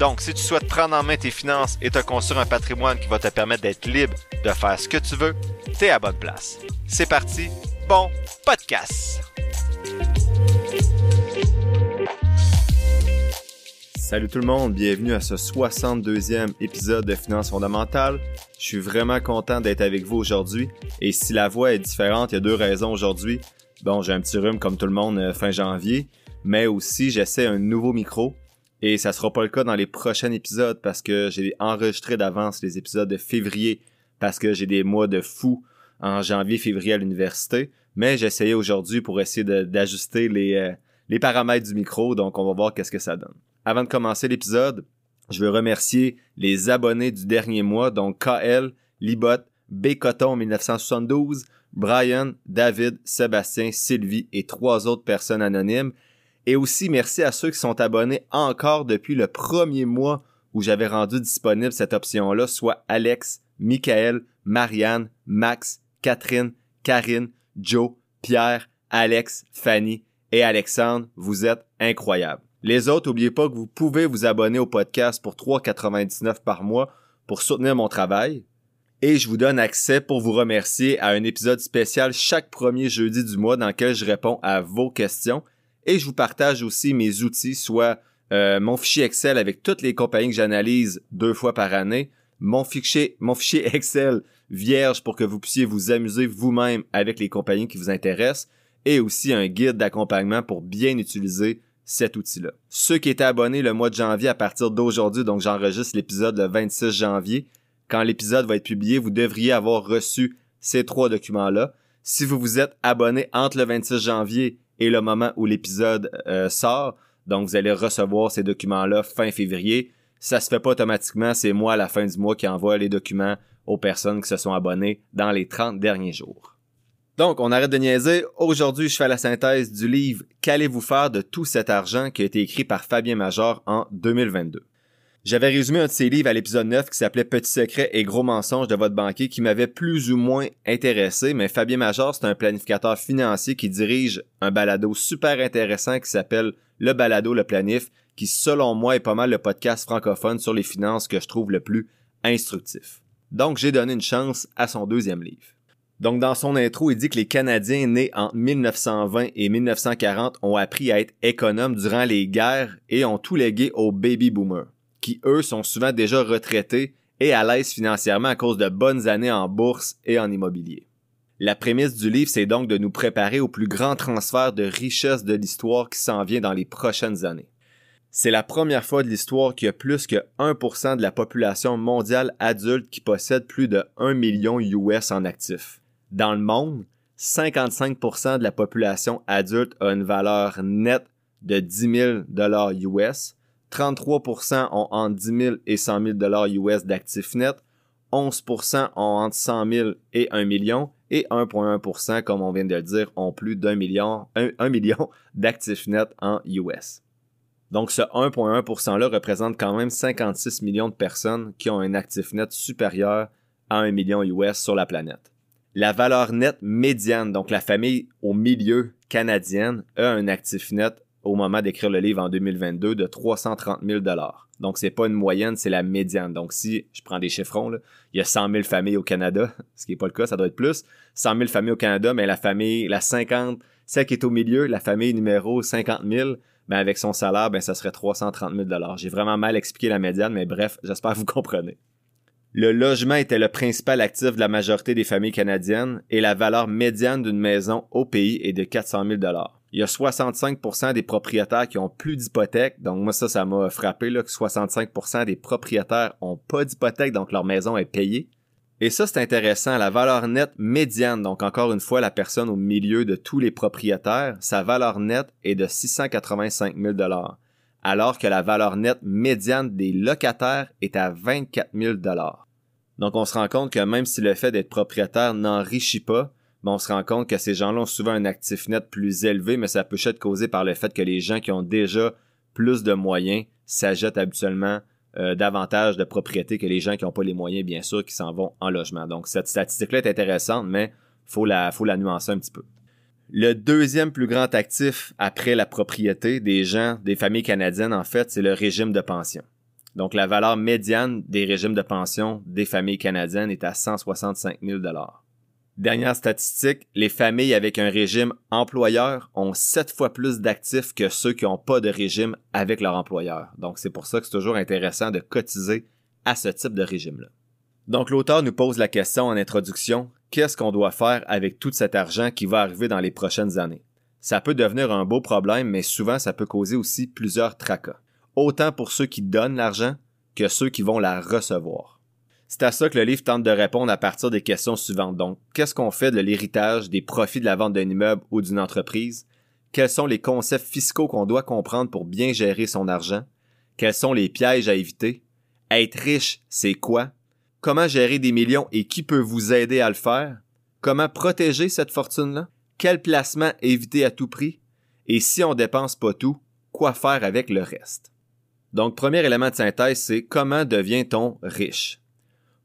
Donc, si tu souhaites prendre en main tes finances et te construire un patrimoine qui va te permettre d'être libre de faire ce que tu veux, t'es à bonne place. C'est parti, bon podcast! Salut tout le monde, bienvenue à ce 62e épisode de Finances fondamentales. Je suis vraiment content d'être avec vous aujourd'hui et si la voix est différente, il y a deux raisons aujourd'hui. Bon, j'ai un petit rhume comme tout le monde euh, fin janvier, mais aussi j'essaie un nouveau micro et ça sera pas le cas dans les prochains épisodes parce que j'ai enregistré d'avance les épisodes de février parce que j'ai des mois de fou en janvier, février à l'université. Mais essayé aujourd'hui pour essayer d'ajuster les, euh, les paramètres du micro, donc on va voir qu'est-ce que ça donne. Avant de commencer l'épisode, je veux remercier les abonnés du dernier mois, donc KL, Libot, B. Coton 1972, Brian, David, Sébastien, Sylvie et trois autres personnes anonymes. Et aussi merci à ceux qui sont abonnés encore depuis le premier mois où j'avais rendu disponible cette option-là, soit Alex, Michael, Marianne, Max, Catherine, Karine, Joe, Pierre, Alex, Fanny et Alexandre. Vous êtes incroyables. Les autres, n'oubliez pas que vous pouvez vous abonner au podcast pour 3,99 par mois pour soutenir mon travail. Et je vous donne accès pour vous remercier à un épisode spécial chaque premier jeudi du mois dans lequel je réponds à vos questions et je vous partage aussi mes outils, soit euh, mon fichier Excel avec toutes les compagnies que j'analyse deux fois par année, mon fichier, mon fichier Excel vierge pour que vous puissiez vous amuser vous-même avec les compagnies qui vous intéressent, et aussi un guide d'accompagnement pour bien utiliser cet outil-là. Ceux qui étaient abonnés le mois de janvier à partir d'aujourd'hui, donc j'enregistre l'épisode le 26 janvier, quand l'épisode va être publié, vous devriez avoir reçu ces trois documents-là. Si vous vous êtes abonné entre le 26 janvier et le moment où l'épisode euh, sort. Donc, vous allez recevoir ces documents-là fin février. Ça se fait pas automatiquement, c'est moi à la fin du mois qui envoie les documents aux personnes qui se sont abonnées dans les 30 derniers jours. Donc, on arrête de niaiser. Aujourd'hui, je fais la synthèse du livre Qu'allez-vous faire de tout cet argent qui a été écrit par Fabien Major en 2022. J'avais résumé un de ses livres à l'épisode 9 qui s'appelait Petit secret et gros mensonges de votre banquier qui m'avait plus ou moins intéressé, mais Fabien Major, c'est un planificateur financier qui dirige un balado super intéressant qui s'appelle Le Balado Le Planif, qui selon moi est pas mal le podcast francophone sur les finances que je trouve le plus instructif. Donc j'ai donné une chance à son deuxième livre. Donc dans son intro, il dit que les Canadiens nés en 1920 et 1940 ont appris à être économes durant les guerres et ont tout légué aux baby boomers qui eux sont souvent déjà retraités et à l'aise financièrement à cause de bonnes années en bourse et en immobilier. La prémisse du livre, c'est donc de nous préparer au plus grand transfert de richesse de l'histoire qui s'en vient dans les prochaines années. C'est la première fois de l'histoire qu'il y a plus que 1% de la population mondiale adulte qui possède plus de 1 million US en actifs. Dans le monde, 55% de la population adulte a une valeur nette de 10 000 US, 33% ont entre 10 000 et 100 000 dollars US d'actifs nets, 11% ont entre 100 000 et 1 million, et 1,1%, comme on vient de le dire, ont plus d'un million, 1, million d'actifs nets en US. Donc ce 1,1%-là représente quand même 56 millions de personnes qui ont un actif net supérieur à 1 million US sur la planète. La valeur nette médiane, donc la famille au milieu canadienne, a un actif net au moment d'écrire le livre en 2022 de 330 000 Donc, c'est pas une moyenne, c'est la médiane. Donc, si je prends des chiffrons, il y a 100 000 familles au Canada, ce qui n'est pas le cas, ça doit être plus. 100 000 familles au Canada, mais la famille, la 50, celle qui est au milieu, la famille numéro 50 000, ben avec son salaire, ben ça serait 330 000 J'ai vraiment mal expliqué la médiane, mais bref, j'espère que vous comprenez. Le logement était le principal actif de la majorité des familles canadiennes et la valeur médiane d'une maison au pays est de 400 000 il y a 65% des propriétaires qui ont plus d'hypothèque. Donc moi ça, ça m'a frappé là, que 65% des propriétaires ont pas d'hypothèque, donc leur maison est payée. Et ça, c'est intéressant. La valeur nette médiane, donc encore une fois, la personne au milieu de tous les propriétaires, sa valeur nette est de 685 000 alors que la valeur nette médiane des locataires est à 24 000 Donc on se rend compte que même si le fait d'être propriétaire n'enrichit pas, on se rend compte que ces gens-là ont souvent un actif net plus élevé, mais ça peut être causé par le fait que les gens qui ont déjà plus de moyens s'ajoutent habituellement euh, davantage de propriétés que les gens qui n'ont pas les moyens, bien sûr, qui s'en vont en logement. Donc cette statistique-là est intéressante, mais faut la, faut la nuancer un petit peu. Le deuxième plus grand actif après la propriété des gens, des familles canadiennes, en fait, c'est le régime de pension. Donc, la valeur médiane des régimes de pension des familles canadiennes est à 165 000 Dernière statistique, les familles avec un régime employeur ont sept fois plus d'actifs que ceux qui n'ont pas de régime avec leur employeur. Donc, c'est pour ça que c'est toujours intéressant de cotiser à ce type de régime-là. Donc, l'auteur nous pose la question en introduction, qu'est-ce qu'on doit faire avec tout cet argent qui va arriver dans les prochaines années? Ça peut devenir un beau problème, mais souvent ça peut causer aussi plusieurs tracas. Autant pour ceux qui donnent l'argent que ceux qui vont la recevoir. C'est à ça que le livre tente de répondre à partir des questions suivantes. Donc, qu'est-ce qu'on fait de l'héritage, des profits de la vente d'un immeuble ou d'une entreprise? Quels sont les concepts fiscaux qu'on doit comprendre pour bien gérer son argent? Quels sont les pièges à éviter? Être riche, c'est quoi? Comment gérer des millions et qui peut vous aider à le faire? Comment protéger cette fortune-là? Quel placement éviter à tout prix? Et si on dépense pas tout, quoi faire avec le reste? Donc, premier élément de synthèse, c'est comment devient-on riche?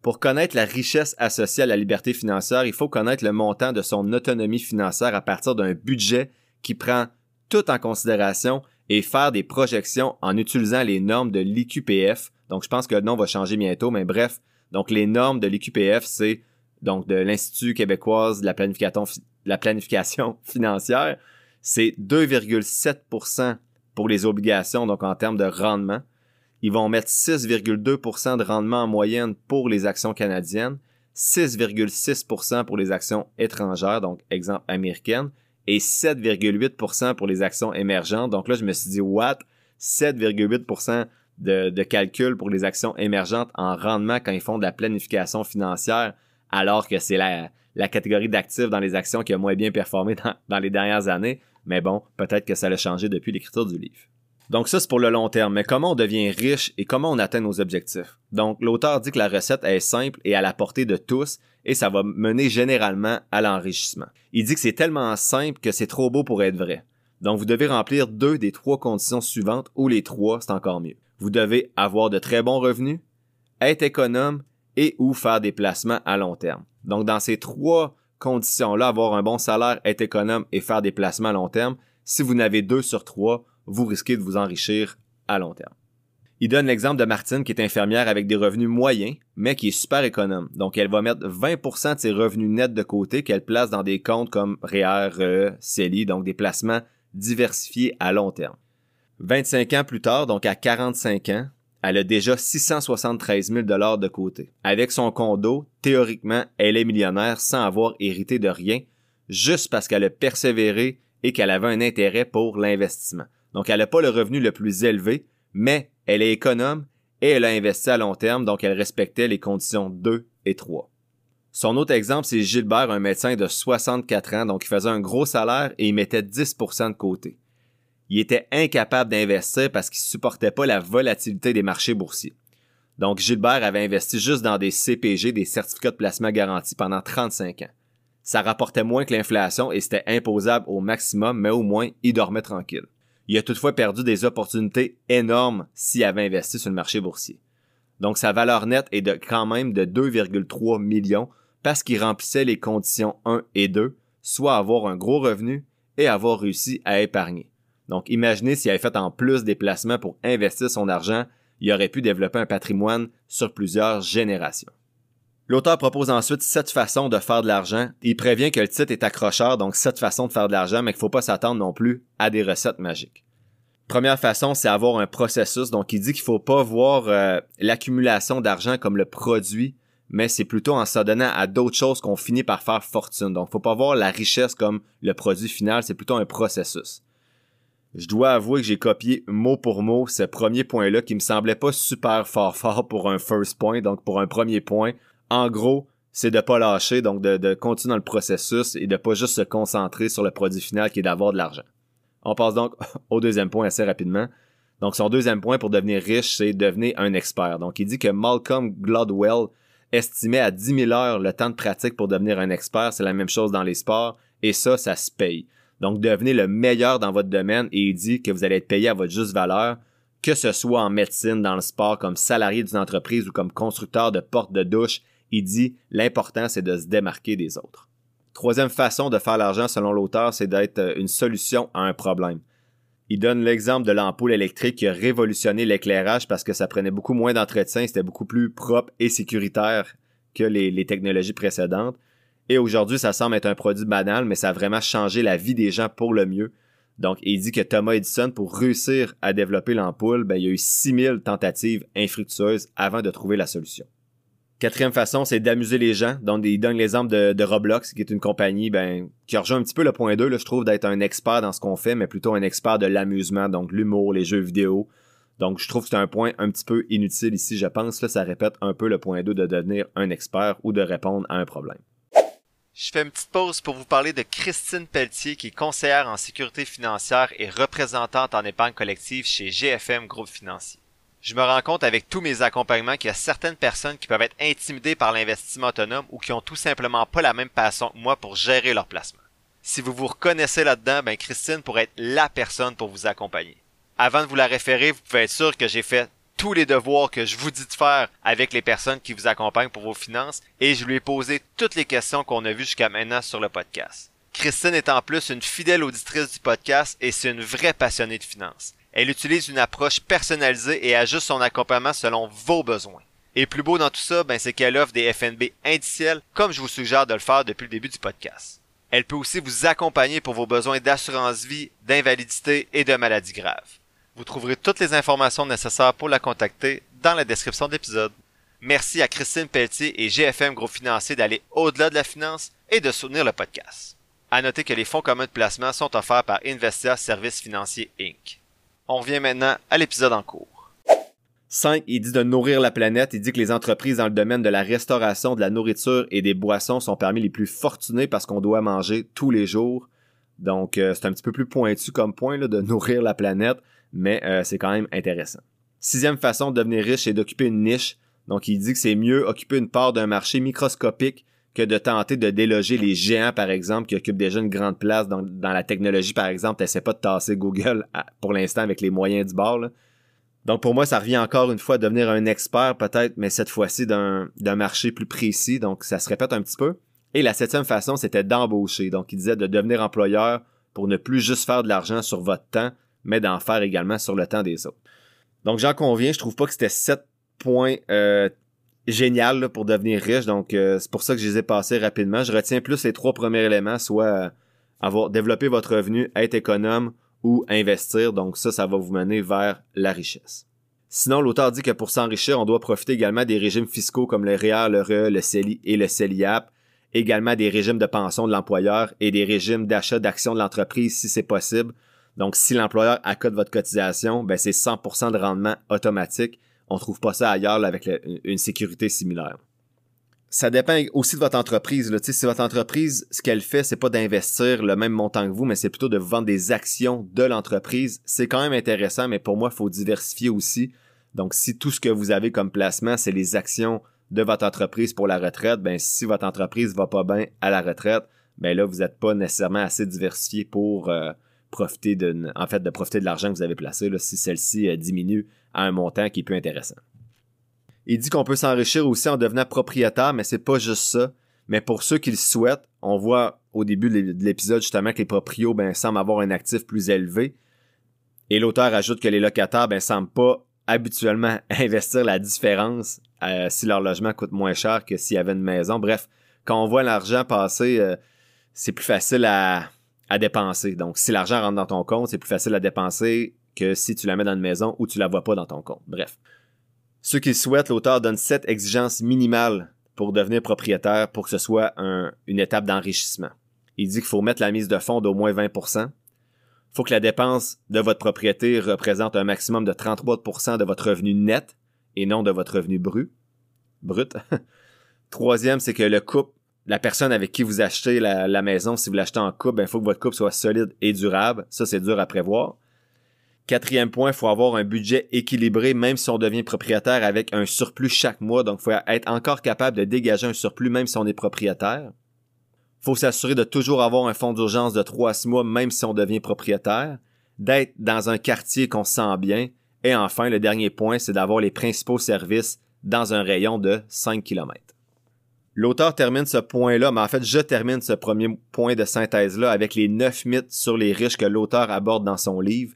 Pour connaître la richesse associée à la liberté financière, il faut connaître le montant de son autonomie financière à partir d'un budget qui prend tout en considération et faire des projections en utilisant les normes de l'IQPF. Donc, je pense que le nom va changer bientôt, mais bref, donc, les normes de l'IQPF, c'est donc de l'Institut québécois de la planification financière, c'est 2,7% pour les obligations, donc en termes de rendement. Ils vont mettre 6,2% de rendement en moyenne pour les actions canadiennes, 6,6% pour les actions étrangères, donc exemple américaines, et 7,8% pour les actions émergentes. Donc là, je me suis dit, what? 7,8% de, calcul pour les actions émergentes en rendement quand ils font de la planification financière, alors que c'est la, la catégorie d'actifs dans les actions qui a moins bien performé dans, dans les dernières années. Mais bon, peut-être que ça a changé depuis l'écriture du livre. Donc ça, c'est pour le long terme. Mais comment on devient riche et comment on atteint nos objectifs? Donc l'auteur dit que la recette est simple et à la portée de tous et ça va mener généralement à l'enrichissement. Il dit que c'est tellement simple que c'est trop beau pour être vrai. Donc vous devez remplir deux des trois conditions suivantes ou les trois, c'est encore mieux vous devez avoir de très bons revenus, être économe et ou faire des placements à long terme. Donc, dans ces trois conditions-là, avoir un bon salaire, être économe et faire des placements à long terme, si vous n'avez deux sur trois, vous risquez de vous enrichir à long terme. Il donne l'exemple de Martine qui est infirmière avec des revenus moyens, mais qui est super économe. Donc, elle va mettre 20% de ses revenus nets de côté qu'elle place dans des comptes comme REER, RE, CELI, donc des placements diversifiés à long terme. 25 ans plus tard, donc à 45 ans, elle a déjà 673 000 dollars de côté. Avec son condo, théoriquement, elle est millionnaire sans avoir hérité de rien, juste parce qu'elle a persévéré et qu'elle avait un intérêt pour l'investissement. Donc, elle n'a pas le revenu le plus élevé, mais elle est économe et elle a investi à long terme, donc elle respectait les conditions 2 et 3. Son autre exemple, c'est Gilbert, un médecin de 64 ans, donc il faisait un gros salaire et il mettait 10% de côté il était incapable d'investir parce qu'il supportait pas la volatilité des marchés boursiers. Donc Gilbert avait investi juste dans des CPG, des certificats de placement garantis pendant 35 ans. Ça rapportait moins que l'inflation et c'était imposable au maximum, mais au moins il dormait tranquille. Il a toutefois perdu des opportunités énormes s'il avait investi sur le marché boursier. Donc sa valeur nette est de quand même de 2,3 millions parce qu'il remplissait les conditions 1 et 2, soit avoir un gros revenu et avoir réussi à épargner. Donc, imaginez s'il avait fait en plus des placements pour investir son argent, il aurait pu développer un patrimoine sur plusieurs générations. L'auteur propose ensuite sept façons de faire de l'argent. Il prévient que le titre est accrocheur, donc sept façons de faire de l'argent, mais qu'il ne faut pas s'attendre non plus à des recettes magiques. Première façon, c'est avoir un processus. Donc, il dit qu'il faut pas voir euh, l'accumulation d'argent comme le produit, mais c'est plutôt en s'adonnant à d'autres choses qu'on finit par faire fortune. Donc, faut pas voir la richesse comme le produit final, c'est plutôt un processus je dois avouer que j'ai copié mot pour mot ce premier point-là qui me semblait pas super fort fort pour un first point, donc pour un premier point. En gros, c'est de pas lâcher, donc de, continuer dans le processus et de pas juste se concentrer sur le produit final qui est d'avoir de l'argent. On passe donc au deuxième point assez rapidement. Donc son deuxième point pour devenir riche, c'est devenir un expert. Donc il dit que Malcolm Gladwell estimait à 10 000 heures le temps de pratique pour devenir un expert. C'est la même chose dans les sports. Et ça, ça se paye. Donc, devenez le meilleur dans votre domaine et il dit que vous allez être payé à votre juste valeur, que ce soit en médecine, dans le sport, comme salarié d'une entreprise ou comme constructeur de portes de douche. Il dit, l'important, c'est de se démarquer des autres. Troisième façon de faire l'argent, selon l'auteur, c'est d'être euh, une solution à un problème. Il donne l'exemple de l'ampoule électrique qui a révolutionné l'éclairage parce que ça prenait beaucoup moins d'entretien, c'était beaucoup plus propre et sécuritaire que les, technologies précédentes. Et aujourd'hui, ça semble être un produit banal, mais ça a vraiment changé la vie des gens pour le mieux. Donc, il dit que Thomas Edison, pour réussir à développer l'ampoule, ben, il y a eu 6000 tentatives infructueuses avant de trouver la solution. Quatrième façon, c'est d'amuser les gens. Donc, il donne l'exemple de, Roblox, qui est une compagnie ben, qui rejoint un petit peu le point 2, là, je trouve, d'être un expert dans ce qu'on fait, mais plutôt un expert de l'amusement, donc l'humour, les jeux vidéo. Donc, je trouve que c'est un point un petit peu inutile ici, je pense. Là, ça répète un peu le point 2 de devenir un expert ou de répondre à un problème. Je fais une petite pause pour vous parler de Christine Pelletier, qui est conseillère en sécurité financière et représentante en épargne collective chez GFM Groupe Financier je me rends compte avec tous mes accompagnements qu'il y a certaines personnes qui peuvent être intimidées par l'investissement autonome ou qui ont tout simplement pas la même passion que moi pour gérer leur placement. Si vous vous reconnaissez là-dedans, ben Christine pourrait être la personne pour vous accompagner. Avant de vous la référer, vous pouvez être sûr que j'ai fait tous les devoirs que je vous dis de faire avec les personnes qui vous accompagnent pour vos finances et je lui ai posé toutes les questions qu'on a vues jusqu'à maintenant sur le podcast. Christine est en plus une fidèle auditrice du podcast et c'est une vraie passionnée de finances. Elle utilise une approche personnalisée et ajuste son accompagnement selon vos besoins. Et plus beau dans tout ça, ben, c'est qu'elle offre des FNB indiciels, comme je vous suggère de le faire depuis le début du podcast. Elle peut aussi vous accompagner pour vos besoins d'assurance vie, d'invalidité et de maladies graves. Vous trouverez toutes les informations nécessaires pour la contacter dans la description de l'épisode. Merci à Christine Pelletier et GFM Gros Financier d'aller au-delà de la finance et de soutenir le podcast. À noter que les fonds communs de placement sont offerts par Investia Services Financiers Inc. On revient maintenant à l'épisode en cours. 5. Il dit de nourrir la planète. Il dit que les entreprises dans le domaine de la restauration, de la nourriture et des boissons sont parmi les plus fortunées parce qu'on doit manger tous les jours. Donc, euh, c'est un petit peu plus pointu comme point là, de nourrir la planète, mais euh, c'est quand même intéressant. Sixième façon de devenir riche, c'est d'occuper une niche. Donc, il dit que c'est mieux occuper une part d'un marché microscopique que de tenter de déloger les géants, par exemple, qui occupent déjà une grande place dans, la technologie, par exemple. T'essaies pas de tasser Google pour l'instant avec les moyens du bord. Donc pour moi, ça revient encore une fois à devenir un expert peut-être, mais cette fois-ci d'un marché plus précis. Donc ça se répète un petit peu. Et la septième façon, c'était d'embaucher. Donc il disait de devenir employeur pour ne plus juste faire de l'argent sur votre temps, mais d'en faire également sur le temps des autres. Donc j'en conviens, je trouve pas que c'était sept points euh, génial pour devenir riche. Donc, euh, c'est pour ça que je les ai passés rapidement. Je retiens plus les trois premiers éléments, soit euh, avoir développé votre revenu, être économe ou investir. Donc, ça, ça va vous mener vers la richesse. Sinon, l'auteur dit que pour s'enrichir, on doit profiter également des régimes fiscaux comme le REER, le RE, le CELI et le CELIAP, également des régimes de pension de l'employeur et des régimes d'achat d'actions de l'entreprise si c'est possible. Donc, si l'employeur accote votre cotisation, ben c'est 100% de rendement automatique on trouve pas ça ailleurs avec une sécurité similaire. Ça dépend aussi de votre entreprise. Là. Si votre entreprise, ce qu'elle fait, c'est pas d'investir le même montant que vous, mais c'est plutôt de vendre des actions de l'entreprise. C'est quand même intéressant, mais pour moi, il faut diversifier aussi. Donc, si tout ce que vous avez comme placement, c'est les actions de votre entreprise pour la retraite, ben si votre entreprise va pas bien à la retraite, ben là, vous n'êtes pas nécessairement assez diversifié pour euh, profiter de, en fait, de profiter de l'argent que vous avez placé, si celle-ci euh, diminue à un montant qui est plus intéressant. Il dit qu'on peut s'enrichir aussi en devenant propriétaire, mais c'est pas juste ça. Mais pour ceux qui le souhaitent, on voit au début de l'épisode justement que les proprios ben, semblent avoir un actif plus élevé. Et l'auteur ajoute que les locataires ben, semblent pas habituellement investir la différence euh, si leur logement coûte moins cher que s'il y avait une maison. Bref, quand on voit l'argent passer, euh, c'est plus facile à, à dépenser. Donc, si l'argent rentre dans ton compte, c'est plus facile à dépenser que si tu la mets dans une maison ou tu la vois pas dans ton compte. Bref. Ceux qui souhaitent, l'auteur donne sept exigences minimales pour devenir propriétaire pour que ce soit une étape d'enrichissement. Il dit qu'il faut mettre la mise de fonds d'au moins 20% Il faut que la dépense de votre propriété représente un maximum de 33% de votre revenu net et non de votre revenu brut. Brut. Troisième, c'est que le couple, la personne avec qui vous achetez la, maison, si vous l'achetez en couple, il ben, faut que votre couple soit solide et durable. Ça, c'est dur à prévoir. Quatrième point, il faut avoir un budget équilibré même si on devient propriétaire avec un surplus chaque mois. Donc, il faut être encore capable de dégager un surplus même si on est propriétaire. Il faut s'assurer de toujours avoir un fonds d'urgence de 3 à 6 mois même si on devient propriétaire. D'être dans un quartier qu'on sent bien. Et enfin, le dernier point, c'est d'avoir les principaux services dans un rayon de 5 km. L'auteur termine ce point-là, mais en fait, je termine ce premier point de synthèse-là avec les neuf mythes sur les riches que l'auteur aborde dans son livre.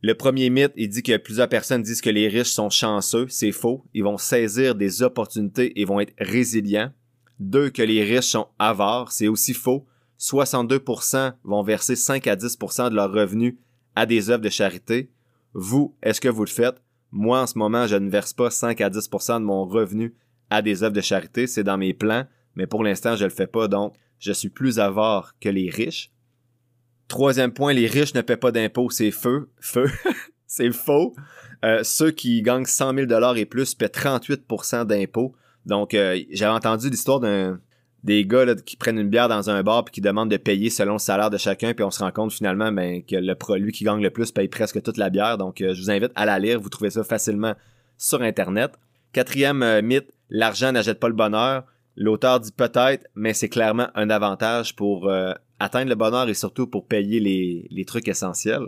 Le premier mythe, il dit que plusieurs personnes disent que les riches sont chanceux. C'est faux. Ils vont saisir des opportunités et vont être résilients. Deux, que les riches sont avares. C'est aussi faux. 62% vont verser 5 à 10% de leurs revenus à des œuvres de charité. Vous, est-ce que vous le faites? Moi, en ce moment, je ne verse pas 5 à 10% de mon revenu à des œuvres de charité, c'est dans mes plans, mais pour l'instant, je le fais pas, donc je suis plus avare que les riches. Troisième point, les riches ne paient pas d'impôts, c'est feu, feu, c'est faux. Euh, ceux qui gagnent 100 000 dollars et plus paient 38% d'impôts. Donc, euh, j'avais entendu l'histoire d'un des gars qui prennent une bière dans un bar puis qui demandent de payer selon le salaire de chacun puis on se rend compte finalement ben, que le produit qui gagne le plus paye presque toute la bière donc euh, je vous invite à la lire vous trouvez ça facilement sur internet quatrième mythe l'argent n'achète pas le bonheur. L'auteur dit peut-être, mais c'est clairement un avantage pour euh, atteindre le bonheur et surtout pour payer les, trucs essentiels.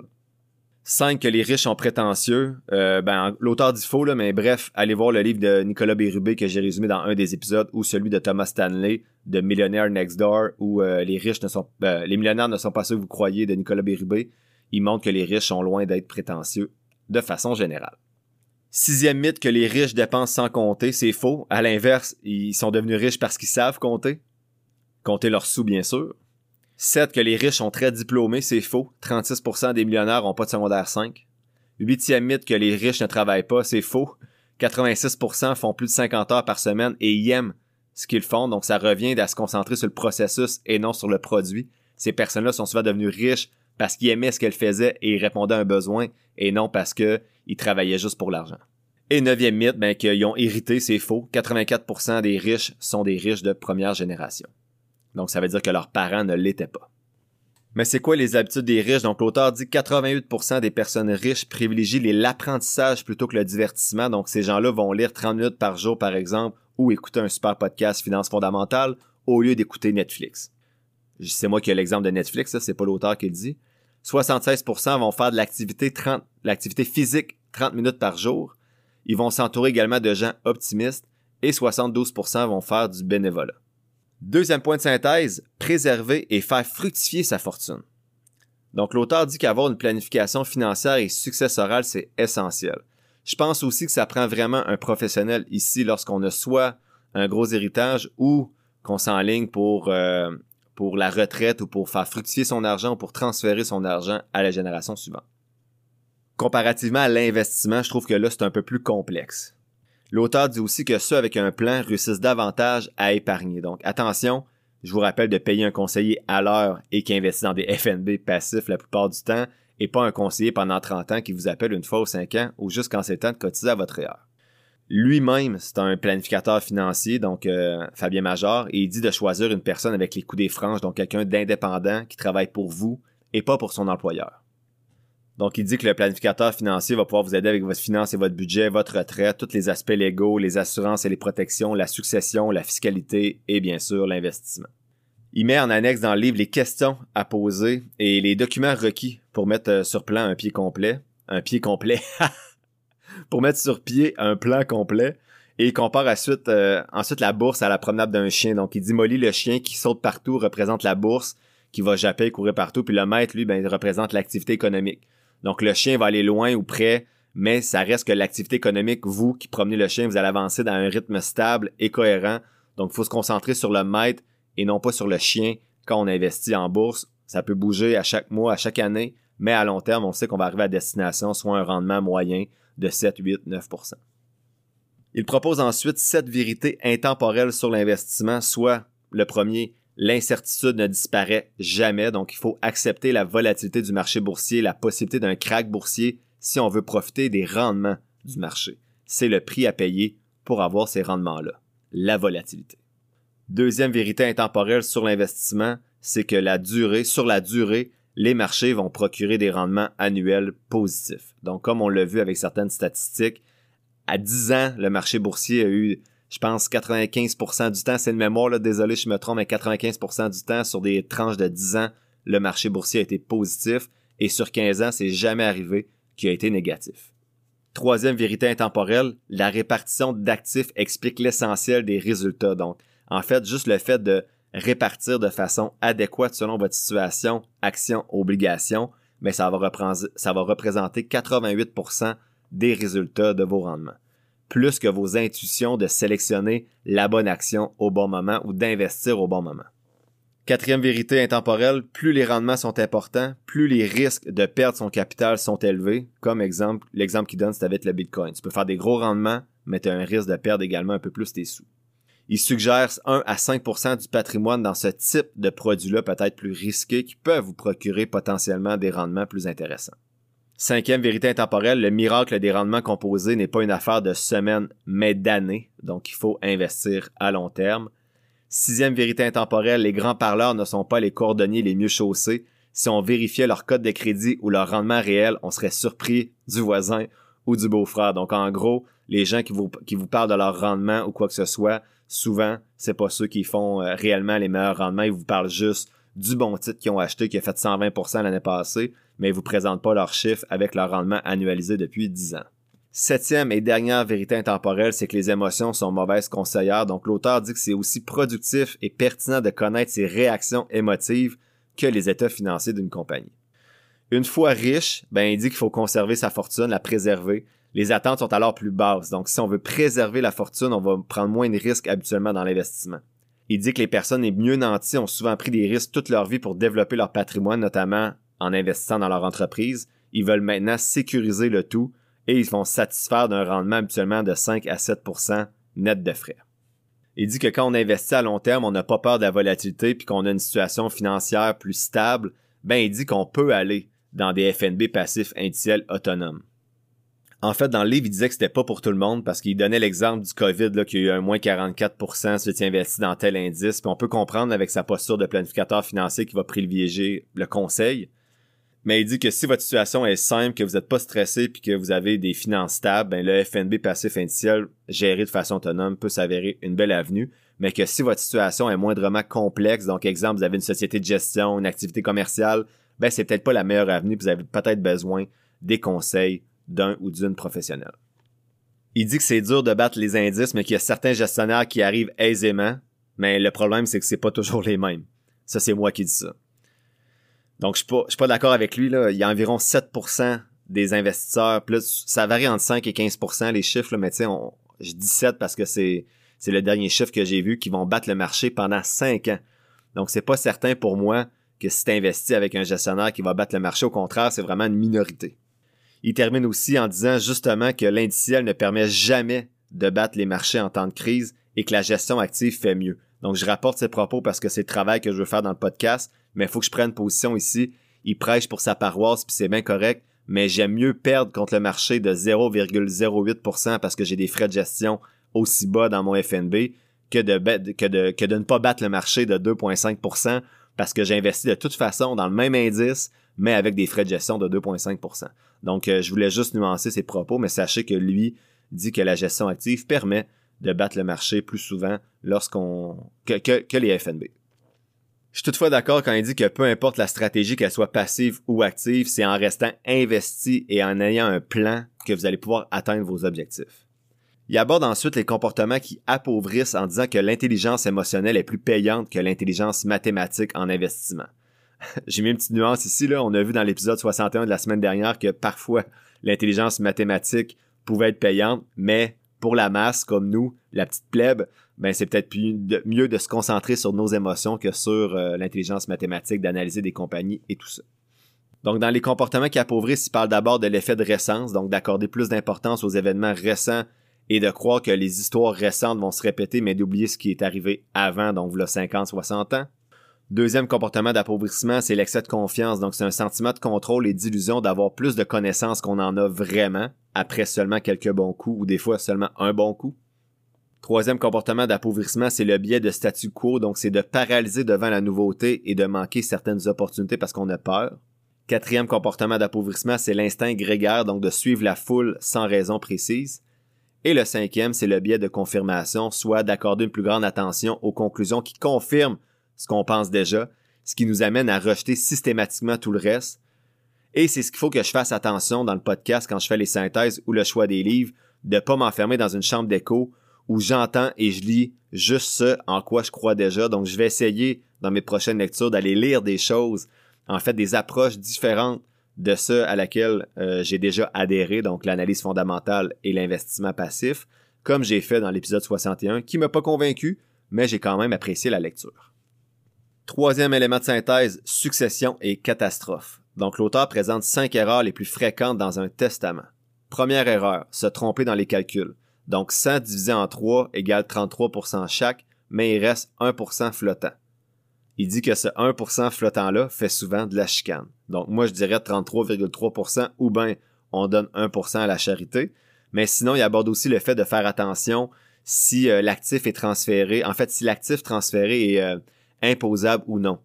5. Que les riches sont prétentieux. Euh, ben, l'auteur dit faux, mais bref, allez voir le livre de Nicolas Bérubé que j'ai résumé dans un des épisodes ou celui de Thomas Stanley de Millionaire Next Door où euh, les riches ne sont les millionnaires ne sont pas ceux que vous croyez de Nicolas Bérubé. Il montre que les riches sont loin d'être prétentieux de façon générale. Sixième mythe que les riches dépensent sans compter, c'est faux. À l'inverse, ils sont devenus riches parce qu'ils savent compter. Compter leurs sous, bien sûr. 7. Que les riches sont très diplômés, c'est faux. 36% des millionnaires ont pas de secondaire 5. Huitième mythe que les riches ne travaillent pas, c'est faux. 86% font plus de 50 heures par semaine et ils aiment ce qu'ils font, donc ça revient à se concentrer sur le processus et non sur le produit. Ces personnes-là sont souvent devenues riches parce qu'ils aimaient ce qu'elles faisaient et ils répondaient à un besoin et non parce qu'ils travaillaient juste pour l'argent. Et neuvième mythe, ben, qu'ils ont hérité, c'est faux. 84% des riches sont des riches de première génération. Donc, ça veut dire que leurs parents ne l'étaient pas. Mais c'est quoi les habitudes des riches? Donc, l'auteur dit 88% des personnes riches privilégient l'apprentissage plutôt que le divertissement. Donc, ces gens-là vont lire 30 minutes par jour, par exemple, ou écouter un super podcast finance fondamentale au lieu d'écouter Netflix. C'est moi qui ai l'exemple de Netflix, c'est pas l'auteur qui le dit. 76% vont faire de l'activité 30, l'activité physique 30 minutes par jour. Ils vont s'entourer également de gens optimistes et 72% vont faire du bénévolat. Deuxième point de synthèse, préserver et faire fructifier sa fortune. Donc l'auteur dit qu'avoir une planification financière et successorale, c'est essentiel. Je pense aussi que ça prend vraiment un professionnel ici lorsqu'on a soit un gros héritage ou qu'on s'enligne pour euh, pour la retraite ou pour faire fructifier son argent ou pour transférer son argent à la génération suivante. Comparativement à l'investissement, je trouve que là, c'est un peu plus complexe. L'auteur dit aussi que ceux avec un plan réussissent davantage à épargner. Donc, attention, je vous rappelle de payer un conseiller à l'heure et qui investit dans des FNB passifs la plupart du temps et pas un conseiller pendant 30 ans qui vous appelle une fois ou 5 ans ou juste quand temps de cotiser à votre heure. Lui-même, c'est un planificateur financier, donc euh, Fabien Major, et il dit de choisir une personne avec les coups des franges, donc quelqu'un d'indépendant qui travaille pour vous et pas pour son employeur. Donc il dit que le planificateur financier va pouvoir vous aider avec votre finance et votre budget, votre retraite, tous les aspects légaux, les assurances et les protections, la succession, la fiscalité et bien sûr l'investissement. Il met en annexe dans le livre les questions à poser et les documents requis pour mettre euh, sur plan un pied complet. Un pied complet. pour mettre sur pied un plan complet et il compare ensuite, euh, ensuite la bourse à la promenade d'un chien. Donc il dit Molly, le chien qui saute partout représente la bourse, qui va japper courir partout, puis le maître, lui, ben, il représente l'activité économique. Donc le chien va aller loin ou près, mais ça reste que l'activité économique, vous qui promenez le chien, vous allez avancer dans un rythme stable et cohérent. Donc il faut se concentrer sur le maître et non pas sur le chien quand on investit en bourse. Ça peut bouger à chaque mois, à chaque année, mais à long terme, on sait qu'on va arriver à destination, soit un rendement moyen de 7, 8, 9% Il propose ensuite sept vérités intemporelles sur l'investissement, soit le premier, l'incertitude ne disparaît jamais, donc il faut accepter la volatilité du marché boursier, la possibilité d'un crack boursier si on veut profiter des rendements du marché. C'est le prix à payer pour avoir ces rendements-là, la volatilité. Deuxième vérité intemporelle sur l'investissement, c'est que la durée, sur la durée, les marchés vont procurer des rendements annuels positifs. Donc, comme on l'a vu avec certaines statistiques, à 10 ans, le marché boursier a eu, je pense, 95% du temps, c'est une mémoire, là, désolé, je me trompe, mais 95% du temps, sur des tranches de 10 ans, le marché boursier a été positif, et sur 15 ans, c'est jamais arrivé qu'il a été négatif. Troisième vérité intemporelle, la répartition d'actifs explique l'essentiel des résultats. Donc, en fait, juste le fait de répartir de façon adéquate selon votre situation, action, obligation, mais ça va, représenter 88% des résultats de vos rendements. Plus que vos intuitions de sélectionner la bonne action au bon moment ou d'investir au bon moment. Quatrième vérité intemporelle, plus les rendements sont importants, plus les risques de perdre son capital sont élevés. Comme exemple, l'exemple qu'il donne, c'est avec le Bitcoin. Tu peux faire des gros rendements, mais tu as un risque de perdre également un peu plus tes sous. Il suggère 1 à 5% du patrimoine dans ce type de produit-là, peut-être plus risqué, qui peuvent vous procurer potentiellement des rendements plus intéressants. Cinquième vérité intemporelle, le miracle des rendements composés n'est pas une affaire de semaines, mais d'années, donc il faut investir à long terme. Sixième vérité intemporelle, les grands parleurs ne sont pas les cordonniers les mieux chaussés. Si on vérifiait leur code de crédit ou leur rendement réel, on serait surpris du voisin ou du beau-frère. Donc en gros, les gens qui vous parlent de leur rendement ou quoi que ce soit, souvent, c'est pas ceux qui font euh, réellement les meilleurs rendements. Ils vous parlent juste du bon titre qu'ils ont acheté, qui a fait 120% l'année passée, mais ils vous présentent pas leurs chiffres avec leur rendement annualisé depuis 10 ans. Septième et dernière vérité intemporelle, c'est que les émotions sont mauvaises conseillères. Donc l'auteur dit que c'est aussi productif et pertinent de connaître ses réactions émotives que les états financiers d'une compagnie. Une fois riche, ben il dit qu'il faut conserver sa fortune, la préserver, les attentes sont alors plus basses. Donc, si on veut préserver la fortune, on va prendre moins de risques habituellement dans l'investissement. Il dit que les personnes les mieux nanties ont souvent pris des risques toute leur vie pour développer leur patrimoine, notamment en investissant dans leur entreprise. Ils veulent maintenant sécuriser le tout et ils vont satisfaire d'un rendement habituellement de 5 à 7% net de frais. Il dit que quand on investit à long terme, on n'a pas peur de la volatilité puis qu'on a une situation financière plus stable, ben il dit qu'on peut aller dans des FNB passifs indiciels autonomes. En fait, dans le livre, il disait que c'était pas pour tout le monde parce qu'il donnait l'exemple du COVID, là, qu'il y a eu un moins 44% si tu investis dans tel indice. Puis on peut comprendre avec sa posture de planificateur financier qui va privilégier le conseil. Mais il dit que si votre situation est simple, que vous n'êtes pas stressé puis que vous avez des finances stables, ben le FNB passif indiciel géré de façon autonome peut s'avérer une belle avenue. Mais que si votre situation est moindrement complexe, donc exemple, vous avez une société de gestion, une activité commerciale, ben c'est peut-être pas la meilleure avenue, puis vous avez peut-être besoin des conseils d'un ou d'une professionnelle. Il dit que c'est dur de battre les indices, mais qu'il y a certains gestionnaires qui arrivent aisément, mais le problème, c'est que c'est pas toujours les mêmes. Ça, c'est moi qui dis ça. Donc, je suis pas, suis pas d'accord avec lui, là. Il y a environ 7% des investisseurs, plus, ça varie entre 5 et 15% les chiffres, là, mais tu sais, je dis 7 parce que c'est, le dernier chiffre que j'ai vu qui vont battre le marché pendant 5 ans. Donc, c'est pas certain pour moi que si tu avec un gestionnaire qui va battre le marché, au contraire, c'est vraiment une minorité. Il termine aussi en disant justement que l'indiciel ne permet jamais de battre les marchés en temps de crise et que la gestion active fait mieux. Donc, je rapporte ces propos parce que c'est le travail que je veux faire dans le podcast, mais il faut que je prenne position ici. Il prêche pour sa paroisse, puis c'est bien correct, mais j'aime mieux perdre contre le marché de 0,08% parce que j'ai des frais de gestion aussi bas dans mon FNB que de, que de, que de ne pas battre le marché de 2,5% parce que j'investis de toute façon dans le même indice, mais avec des frais de gestion de 2,5%. Donc, euh, je voulais juste nuancer ses propos, mais sachez que lui dit que la gestion active permet de battre le marché plus souvent lorsqu'on que, que, les FNB. Je suis toutefois d'accord quand il dit que peu importe la stratégie, qu'elle soit passive ou active, c'est en restant investi et en ayant un plan que vous allez pouvoir atteindre vos objectifs. Il aborde ensuite les comportements qui appauvrissent en disant que l'intelligence émotionnelle est plus payante que l'intelligence mathématique en investissement. J'ai mis une petite nuance ici, là. On a vu dans l'épisode 61 de la semaine dernière que parfois l'intelligence mathématique pouvait être payante, mais pour la masse comme nous, la petite plèbe, ben c'est peut-être mieux de se concentrer sur nos émotions que sur euh, l'intelligence mathématique, d'analyser des compagnies et tout ça. Donc, dans les comportements qui appauvrissent, il parle d'abord de l'effet de récence, donc d'accorder plus d'importance aux événements récents et de croire que les histoires récentes vont se répéter, mais d'oublier ce qui est arrivé avant, donc voilà 50, 60 ans. Deuxième comportement d'appauvrissement, c'est l'excès de confiance. Donc, c'est un sentiment de contrôle et d'illusion d'avoir plus de connaissances qu'on en a vraiment après seulement quelques bons coups ou des fois seulement un bon coup. Troisième comportement d'appauvrissement, c'est le biais de statu quo. Donc, c'est de paralyser devant la nouveauté et de manquer certaines opportunités parce qu'on a peur. Quatrième comportement d'appauvrissement, c'est l'instinct grégaire, donc de suivre la foule sans raison précise. Et le cinquième, c'est le biais de confirmation, soit d'accorder une plus grande attention aux conclusions qui confirment ce qu'on pense déjà, ce qui nous amène à rejeter systématiquement tout le reste. Et c'est ce qu'il faut que je fasse attention dans le podcast quand je fais les synthèses ou le choix des livres, de pas m'enfermer dans une chambre d'écho où j'entends et je lis juste ce en quoi je crois déjà. Donc, je vais essayer dans mes prochaines lectures d'aller lire des choses, en fait, des approches différentes de ce à laquelle euh, j'ai déjà adhéré, donc l'analyse fondamentale et l'investissement passif, comme j'ai fait dans l'épisode 61, qui m'a pas convaincu, mais j'ai quand même apprécié la lecture. Troisième élément de synthèse, succession et catastrophe. Donc l'auteur présente cinq erreurs les plus fréquentes dans un testament. Première erreur, se tromper dans les calculs. Donc 100 divisé en 3 égale 33% chaque, mais il reste 1% flottant. Il dit que ce 1% flottant-là fait souvent de la chicane. Donc moi je dirais 33,3% ou bien on donne 1% à la charité. Mais sinon, il aborde aussi le fait de faire attention si euh, l'actif est transféré. En fait, si l'actif transféré est euh, imposable ou non.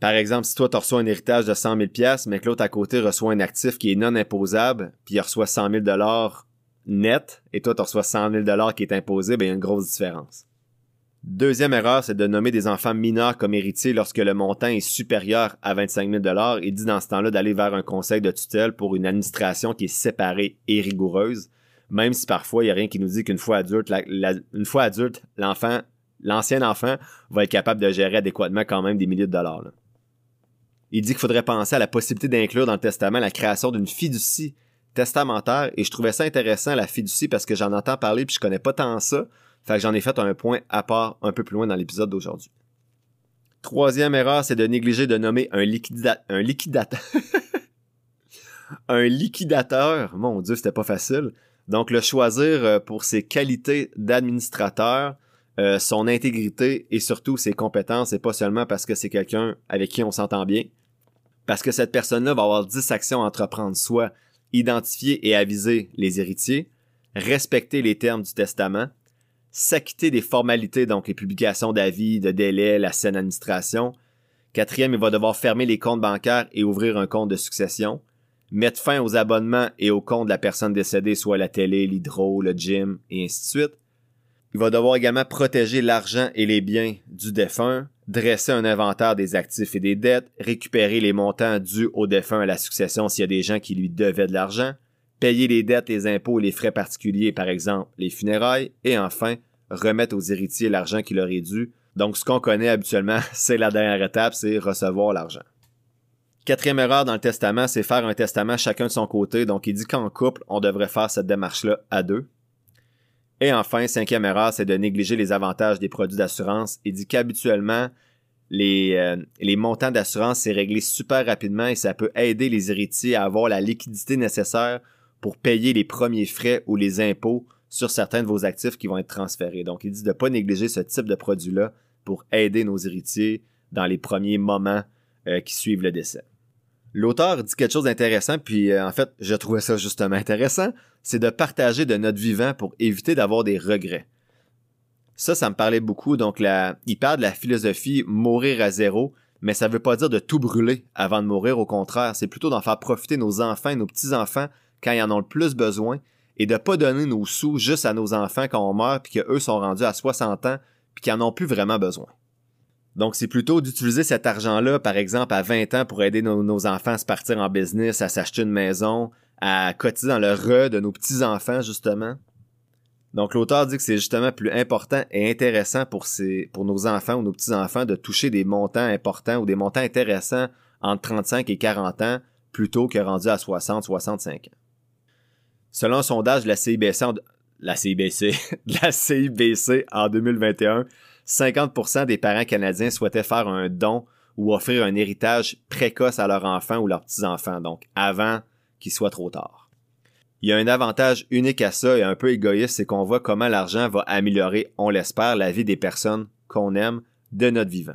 Par exemple, si toi, tu reçois un héritage de 100 000 mais que l'autre à côté reçoit un actif qui est non imposable, puis il reçoit 100 000 net, et toi, tu reçois 100 000 qui est imposé, ben, il y a une grosse différence. Deuxième erreur, c'est de nommer des enfants mineurs comme héritiers lorsque le montant est supérieur à 25 000 et dit dans ce temps-là d'aller vers un conseil de tutelle pour une administration qui est séparée et rigoureuse, même si parfois il n'y a rien qui nous dit qu'une fois adulte, une fois adulte, l'enfant, l'ancien enfant va être capable de gérer adéquatement quand même des milliers de dollars. Il dit qu'il faudrait penser à la possibilité d'inclure dans le testament la création d'une fiducie testamentaire et je trouvais ça intéressant la fiducie parce que j'en entends parler puis je connais pas tant ça. Fait que j'en ai fait un point à part un peu plus loin dans l'épisode d'aujourd'hui. Troisième erreur, c'est de négliger de nommer un, un liquidateur. un liquidateur. Mon Dieu, c'était pas facile. Donc, le choisir euh, pour ses qualités d'administrateur, euh, son intégrité et surtout ses compétences, et pas seulement parce que c'est quelqu'un avec qui on s'entend bien. Parce que cette personne-là va avoir 10 actions à entreprendre, soit identifier et aviser les héritiers, respecter les termes du testament, s'acquitter des formalités, donc les publications d'avis, de délais, la saine administration. Quatrième, il va devoir fermer les comptes bancaires et ouvrir un compte de succession. Mettre fin aux abonnements et aux comptes de la personne décédée, soit la télé, l'hydro, le gym, et ainsi de suite. Il va devoir également protéger l'argent et les biens du défunt, dresser un inventaire des actifs et des dettes, récupérer les montants dus au défunt à la succession s'il y a des gens qui lui devaient de l'argent, payer les dettes, les impôts et les frais particuliers, par exemple les funérailles, et enfin, remettre aux héritiers l'argent qui leur est dû. Donc, ce qu'on connaît habituellement, c'est la dernière étape, c'est recevoir l'argent. Quatrième erreur dans le testament, c'est faire un testament chacun de son côté. Donc, il dit qu'en couple, on devrait faire cette démarche-là à deux. Et enfin, cinquième erreur, c'est de négliger les avantages des produits d'assurance. Il dit qu'habituellement, les, euh, les montants d'assurance, c'est réglé super rapidement et ça peut aider les héritiers à avoir la liquidité nécessaire pour payer les premiers frais ou les impôts sur certains de vos actifs qui vont être transférés. Donc, il dit de ne pas négliger ce type de produit-là pour aider nos héritiers dans les premiers moments euh, qui suivent le décès. L'auteur dit quelque chose d'intéressant, puis euh, en fait, je trouvais ça justement intéressant, c'est de partager de notre vivant pour éviter d'avoir des regrets. Ça, ça me parlait beaucoup. Donc, la, il parle de la philosophie mourir à zéro, mais ça veut pas dire de tout brûler avant de mourir. Au contraire, c'est plutôt d'en faire profiter nos enfants et nos petits-enfants quand ils en ont le plus besoin et de pas donner nos sous juste à nos enfants quand on meurt puis qu'eux sont rendus à 60 ans puis qu'ils en ont plus vraiment besoin. Donc, c'est plutôt d'utiliser cet argent-là, par exemple, à 20 ans pour aider nos, enfants à se partir en business, à s'acheter une maison, à cotiser dans le re de nos petits-enfants, justement. Donc, l'auteur dit que c'est justement plus important et intéressant pour, nos enfants ou nos petits-enfants de toucher des montants importants ou des montants intéressants entre 35 et 40 ans plutôt que rendu à 60, 65 ans. Selon un sondage de la CIBC la CIBC, la CIBC en 2021, 50% des parents canadiens souhaitaient faire un don ou offrir un héritage précoce à leurs enfants ou leurs petits-enfants, donc avant qu'il soit trop tard. Il y a un avantage unique à ça et un peu égoïste, c'est qu'on voit comment l'argent va améliorer, on l'espère, la vie des personnes qu'on aime de notre vivant.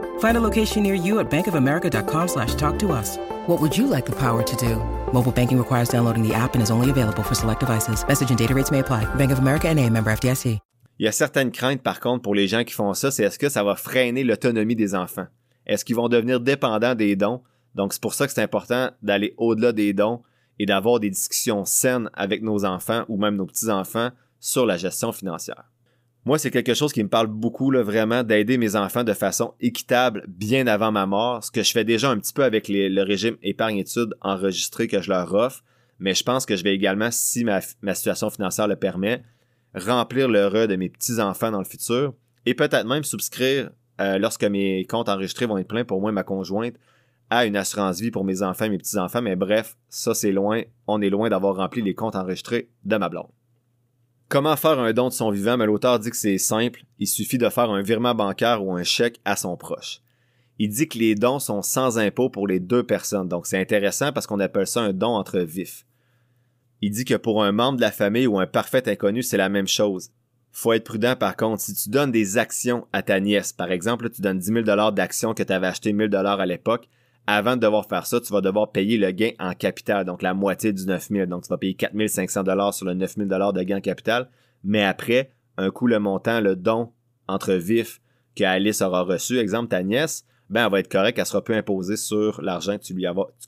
Find a location near you at bankofamerica.com slash talk to us. What would you like the power to do? Mobile banking requires downloading the app and is only available for select devices. Message and data rates may apply. Bank of America and a member FDIC. Il y a certaines craintes, par contre, pour les gens qui font ça, c'est est-ce que ça va freiner l'autonomie des enfants? Est-ce qu'ils vont devenir dépendants des dons? Donc, c'est pour ça que c'est important d'aller au-delà des dons et d'avoir des discussions saines avec nos enfants ou même nos petits-enfants sur la gestion financière. Moi, c'est quelque chose qui me parle beaucoup, vraiment, d'aider mes enfants de façon équitable bien avant ma mort, ce que je fais déjà un petit peu avec le régime épargne-études enregistré que je leur offre, mais je pense que je vais également, si ma, ma situation financière le permet, remplir le re de mes petits-enfants dans le futur et peut-être même souscrire, euh, lorsque mes comptes enregistrés vont être pleins pour moi et ma conjointe, à une assurance vie pour mes enfants et mes petits-enfants. Mais bref, ça c'est loin, on est loin d'avoir rempli les comptes enregistrés de ma blonde. Comment faire un don de son vivant? Mais l'auteur dit que c'est simple. Il suffit de faire un virement bancaire ou un chèque à son proche. Il dit que les dons sont sans impôt pour les deux personnes. Donc c'est intéressant parce qu'on appelle ça un don entre vifs. Il dit que pour un membre de la famille ou un parfait inconnu, c'est la même chose. Faut être prudent par contre. Si tu donnes des actions à ta nièce, par exemple, tu donnes 10 000 d'actions que tu avais acheté 1000 à l'époque, avant de devoir faire ça, tu vas devoir payer le gain en capital, donc la moitié du 9 000. Donc tu vas payer 4 500 sur le 9 000 de gain en capital. Mais après, un coup le montant, le don entre vifs que Alice aura reçu, exemple ta nièce, ben elle va être correcte, elle sera peu imposée sur l'argent que tu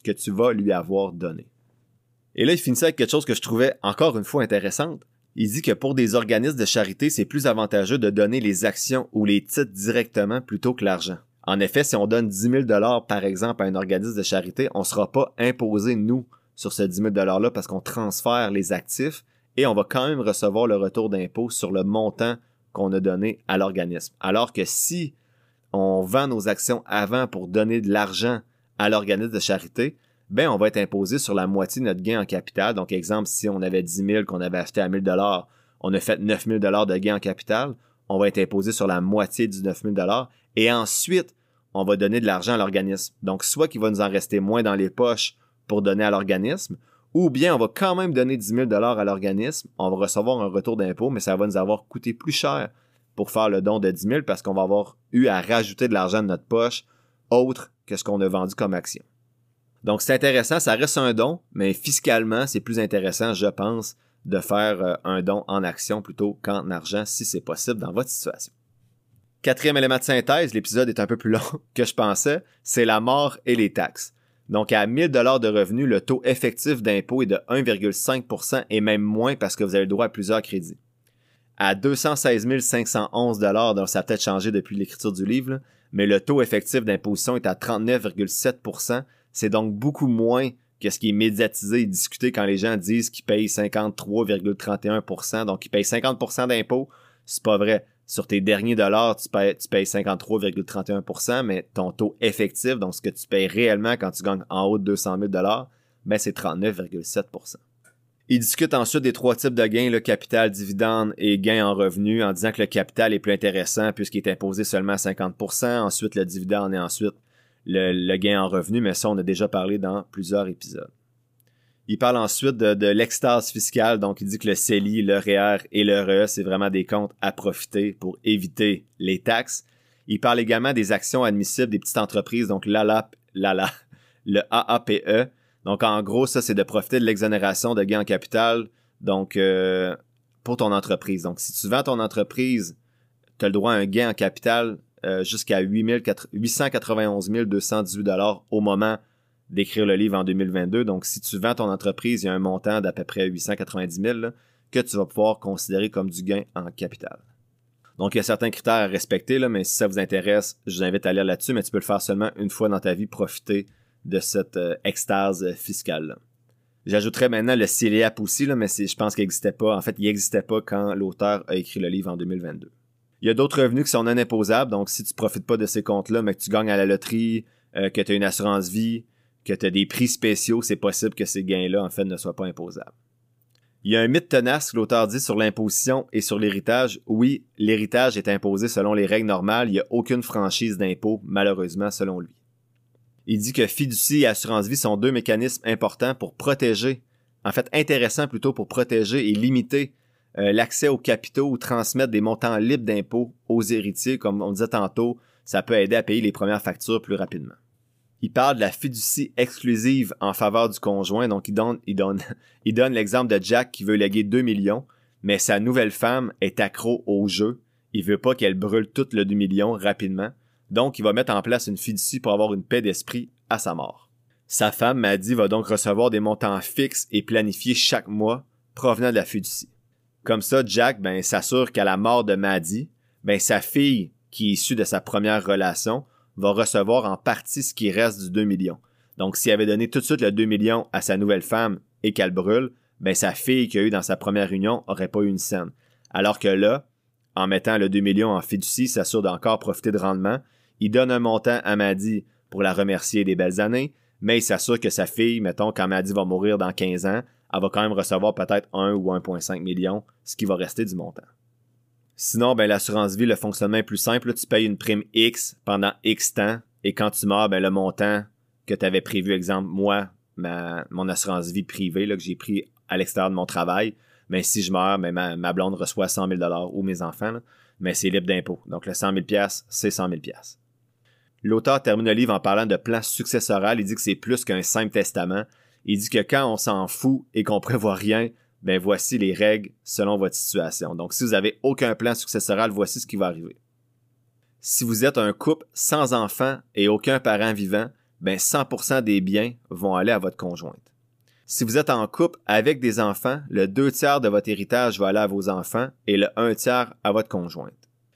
que tu vas lui avoir donné. Et là, il finissait avec quelque chose que je trouvais encore une fois intéressante. Il dit que pour des organismes de charité, c'est plus avantageux de donner les actions ou les titres directement plutôt que l'argent. En effet, si on donne 10 000 dollars par exemple à un organisme de charité, on ne sera pas imposé, nous, sur ce 10 000 $-là parce qu'on transfère les actifs et on va quand même recevoir le retour d'impôt sur le montant qu'on a donné à l'organisme. Alors que si on vend nos actions avant pour donner de l'argent à l'organisme de charité, ben on va être imposé sur la moitié de notre gain en capital. Donc, exemple, si on avait 10 000 qu'on avait acheté à 1000 dollars, on a fait 9 000 dollars de gain en capital, on va être imposé sur la moitié du 9 000 dollars. Et ensuite, on va donner de l'argent à l'organisme. Donc, soit qu'il va nous en rester moins dans les poches pour donner à l'organisme, ou bien on va quand même donner 10 000 dollars à l'organisme, on va recevoir un retour d'impôt, mais ça va nous avoir coûté plus cher pour faire le don de 10 000 parce qu'on va avoir eu à rajouter de l'argent de notre poche autre que ce qu'on a vendu comme action. Donc c'est intéressant, ça reste un don, mais fiscalement, c'est plus intéressant, je pense, de faire euh, un don en action plutôt qu'en argent si c'est possible dans votre situation. Quatrième élément de synthèse, l'épisode est un peu plus long que je pensais, c'est la mort et les taxes. Donc à 1000 dollars de revenus, le taux effectif d'impôt est de 1,5% et même moins parce que vous avez le droit à plusieurs crédits. À 216 511 dollars, donc ça a peut-être changé depuis l'écriture du livre, mais le taux effectif d'imposition est à 39,7%, c'est donc beaucoup moins que ce qui est médiatisé et discuté quand les gens disent qu'ils payent 53,31%. Donc, ils payent 50% d'impôts. C'est pas vrai. Sur tes derniers dollars, tu payes, tu payes 53,31%, mais ton taux effectif, donc ce que tu payes réellement quand tu gagnes en haut de 200 000 dollars, ben c'est 39,7%. Il discute ensuite des trois types de gains, le capital, dividende et gain en revenu, en disant que le capital est plus intéressant puisqu'il est imposé seulement à 50%, ensuite le dividende et ensuite le, gain en revenu, mais ça, on a déjà parlé dans plusieurs épisodes. Il parle ensuite de, l'extase fiscale, donc il dit que le CELI, le REER e et le RE, c'est vraiment des comptes à profiter pour éviter les taxes. Il parle également des actions admissibles des petites entreprises, donc l'ALAP, l'ALA, le AAPE. Donc en gros, ça, c'est de profiter de l'exonération de gains en capital, donc euh, pour ton entreprise. Donc si tu vends ton entreprise, tu as le droit à un gain en capital euh, jusqu'à 891 218 dollars au moment d'écrire le livre en 2022. Donc, si tu vends ton entreprise, il y a un montant d'à peu près 890 000 que tu vas pouvoir considérer comme du gain en capital. Donc, il y a certains critères à respecter, là, mais si ça vous intéresse, je vous invite à lire là-dessus, mais tu peux le faire seulement une fois dans ta vie, profiter de cette euh, extase fiscale. J'ajouterais maintenant le CELIAP aussi, là, mais je pense qu'il n'existait pas. En fait, il n'existait pas quand l'auteur a écrit le livre en 2022. Il y a d'autres revenus qui sont non imposables, donc si tu profites pas de ces comptes-là, mais que tu gagnes à la loterie, euh, que tu as une assurance vie, que tu as des prix spéciaux, c'est possible que ces gains-là, en fait, ne soient pas imposables. Il y a un mythe tenace que l'auteur dit sur l'imposition et sur l'héritage. Oui, l'héritage est imposé selon les règles normales. Il n'y a aucune franchise d'impôt, malheureusement, selon lui. Il dit que fiducie et assurance vie sont deux mécanismes importants pour protéger, en fait intéressants plutôt pour protéger et limiter euh, l'accès aux capitaux ou transmettre des montants libres d'impôts aux héritiers, comme on disait tantôt, ça peut aider à payer les premières factures plus rapidement. Il parle de la fiducie exclusive en faveur du conjoint, donc il donne, il donne, il donne l'exemple de Jack qui veut léguer 2 millions, mais sa nouvelle femme est accro au jeu. Il veut pas qu'elle brûle tout le 2 millions rapidement. Donc, il va mettre en place une fiducie pour avoir une paix d'esprit à sa mort. Sa femme, Maddy, va donc recevoir des montants fixes et planifiés chaque mois provenant de la fiducie. Comme ça, Jack ben, s'assure qu'à la mort de Maddy, ben, sa fille, qui est issue de sa première relation, va recevoir en partie ce qui reste du 2 millions. Donc, s'il avait donné tout de suite le 2 millions à sa nouvelle femme et qu'elle brûle, ben, sa fille qui a eu dans sa première union aurait pas eu une scène. Alors que là, en mettant le 2 millions en fiducie, s'assure d'encore profiter de rendement il donne un montant à Maddy pour la remercier des belles années, mais il s'assure que sa fille, mettons, quand Maddy va mourir dans 15 ans, elle va quand même recevoir peut-être 1 ou 1,5 million, ce qui va rester du montant. Sinon, ben, l'assurance vie, le fonctionnement est plus simple. Tu payes une prime X pendant X temps, et quand tu meurs, ben, le montant que tu avais prévu, exemple, moi, ma, mon assurance vie privée, que j'ai pris à l'extérieur de mon travail, ben, si je meurs, ben, ma, blonde reçoit 100 000 ou mes enfants, mais c'est libre d'impôt. Donc, le 100 000 c'est 100 000 L'auteur termine le livre en parlant de plan successoral. Il dit que c'est plus qu'un simple testament. Il dit que quand on s'en fout et qu'on prévoit rien, ben voici les règles selon votre situation. Donc, si vous avez aucun plan successoral, voici ce qui va arriver. Si vous êtes un couple sans enfants et aucun parent vivant, ben 100% des biens vont aller à votre conjointe. Si vous êtes en couple avec des enfants, le deux tiers de votre héritage va aller à vos enfants et le un tiers à votre conjointe.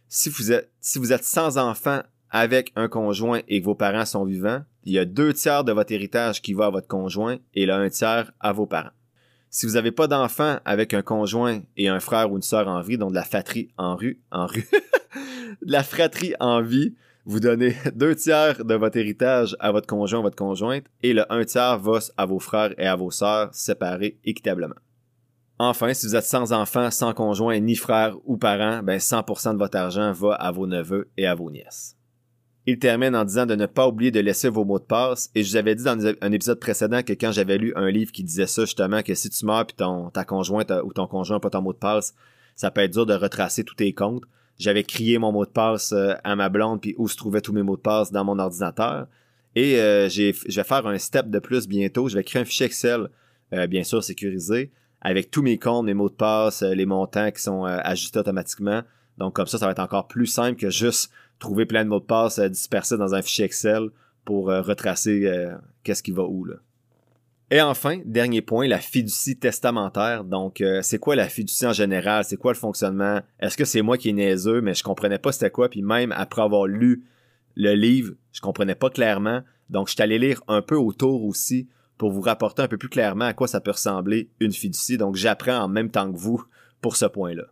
Si vous êtes, si vous êtes sans enfants avec un conjoint et que vos parents sont vivants, il y a deux tiers de votre héritage qui va à votre conjoint et le un tiers à vos parents. Si vous n'avez pas d'enfant avec un conjoint et un frère ou une sœur en vie, donc de la fratrie en rue, en rue, de la fratrie en vie, vous donnez deux tiers de votre héritage à votre conjoint ou votre conjointe et le un tiers va à vos frères et à vos sœurs séparés équitablement. Enfin, si vous êtes sans enfant, sans conjoint, ni frère ou parent, ben 100% de votre argent va à vos neveux et à vos nièces. Il termine en disant de ne pas oublier de laisser vos mots de passe. Et je vous avais dit dans un épisode précédent que quand j'avais lu un livre qui disait ça, justement, que si tu meurs puis ton, ta conjointe ou ton conjoint n'a pas ton mot de passe, ça peut être dur de retracer tous tes comptes. J'avais crié mon mot de passe euh, à ma blonde puis où se trouvaient tous mes mots de passe dans mon ordinateur. Et euh, j'ai, je vais faire un step de plus bientôt. Je vais créer un fichier Excel, euh, bien sûr sécurisé, avec tous mes comptes, mes mots de passe, les montants qui sont ajustés automatiquement. Donc comme ça, ça va être encore plus simple que juste trouver plein de mots de passe euh, dispersés dans un fichier Excel pour euh, retracer euh, qu'est-ce qui va où. Là. Et enfin, dernier point, la fiducie testamentaire. Donc, c'est quoi la fiducie en général? C'est quoi le fonctionnement? Est-ce que c'est moi qui est niaiseux, mais je comprenais pas c'était quoi? Puis même après avoir lu le livre, je comprenais pas clairement. Donc, je suis allé lire un peu autour aussi pour vous rapporter un peu plus clairement à quoi ça peut ressembler une fiducie. Donc, j'apprends en même temps que vous pour ce point-là.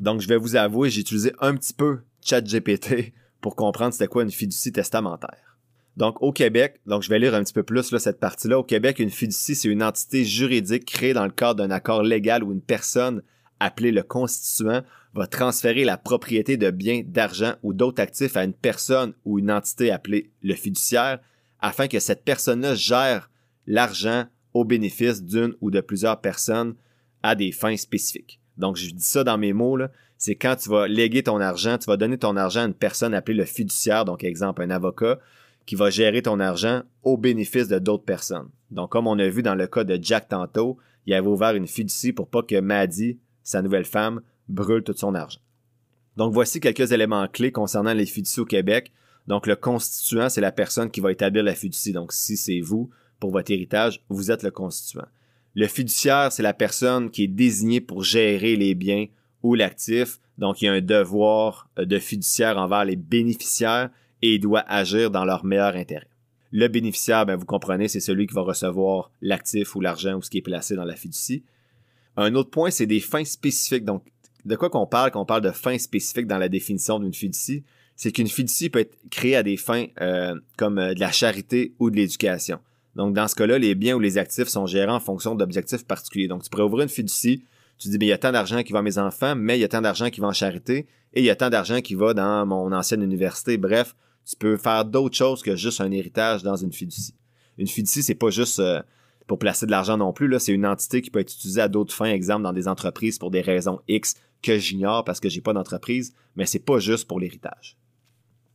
Donc, je vais vous avouer, j'ai utilisé un petit peu ChatGPT pour comprendre c'était quoi une fiducie testamentaire. Donc, au Québec, donc je vais lire un petit peu plus là, cette partie-là. Au Québec, une fiducie, c'est une entité juridique créée dans le cadre d'un accord légal où une personne, appelée le constituant, va transférer la propriété de biens, d'argent ou d'autres actifs à une personne ou une entité appelée le fiduciaire afin que cette personne-là gère l'argent au bénéfice d'une ou de plusieurs personnes à des fins spécifiques. Donc, je dis ça dans mes mots, c'est quand tu vas léguer ton argent, tu vas donner ton argent à une personne appelée le fiduciaire, donc exemple un avocat, qui va gérer ton argent au bénéfice de d'autres personnes. Donc comme on a vu dans le cas de Jack tantôt, il avait ouvert une fiducie pour pas que Maddie, sa nouvelle femme, brûle tout son argent. Donc voici quelques éléments clés concernant les fiducies au Québec. Donc le constituant, c'est la personne qui va établir la fiducie. Donc si c'est vous, pour votre héritage, vous êtes le constituant. Le fiduciaire, c'est la personne qui est désignée pour gérer les biens ou l'actif. Donc, il y a un devoir euh, de fiduciaire envers les bénéficiaires et il doit agir dans leur meilleur intérêt. Le bénéficiaire, ben, vous comprenez, c'est celui qui va recevoir l'actif ou l'argent ou ce qui est placé dans la fiducie. Un autre point, c'est des fins spécifiques. Donc, de quoi qu'on parle quand on parle de fins spécifiques dans la définition d'une fiducie? C'est qu'une fiducie peut être créée à des fins euh, comme euh, de la charité ou de l'éducation. Donc, dans ce cas-là, les biens ou les actifs sont gérés en fonction d'objectifs particuliers. Donc, tu pourrais ouvrir une fiducie, tu dis, mais il y a tant d'argent qui va à mes enfants, mais il y a tant d'argent qui va en charité, et il y a tant d'argent qui va dans mon ancienne université. Bref, tu peux faire d'autres choses que juste un héritage dans une fiducie. Une fiducie, c'est pas juste euh, pour placer de l'argent non plus. Là, c'est une entité qui peut être utilisée à d'autres fins, exemple dans des entreprises pour des raisons X que j'ignore parce que j'ai pas d'entreprise, mais c'est pas juste pour l'héritage.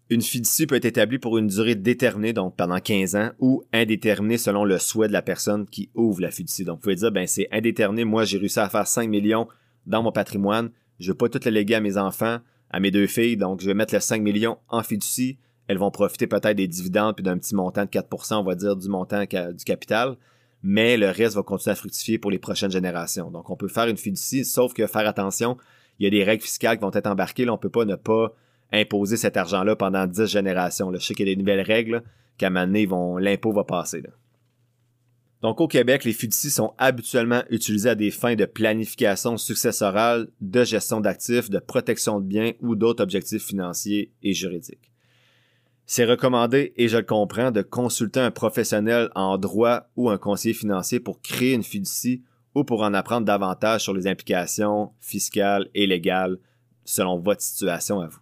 Une fiducie peut être établie pour une durée déterminée, donc pendant 15 ans, ou indéterminée selon le souhait de la personne qui ouvre la fiducie. Donc, vous pouvez dire, ben, c'est indéterminé. Moi, j'ai réussi à faire 5 millions dans mon patrimoine. Je veux pas tout le léguer à mes enfants, à mes deux filles. Donc, je vais mettre les 5 millions en fiducie. Elles vont profiter peut-être des dividendes puis d'un petit montant de 4% on va dire, du montant du capital. Mais le reste va continuer à fructifier pour les prochaines générations. Donc, on peut faire une fiducie, sauf que faire attention, il y a des règles fiscales qui vont être embarquées. Là, on peut pas ne pas imposer cet argent-là pendant 10 générations. Je sais qu'il y a des nouvelles règles qu'à un moment donné, l'impôt va passer. Donc au Québec, les fiducies sont habituellement utilisées à des fins de planification successorale, de gestion d'actifs, de protection de biens ou d'autres objectifs financiers et juridiques. C'est recommandé, et je le comprends, de consulter un professionnel en droit ou un conseiller financier pour créer une fiducie ou pour en apprendre davantage sur les implications fiscales et légales selon votre situation à vous.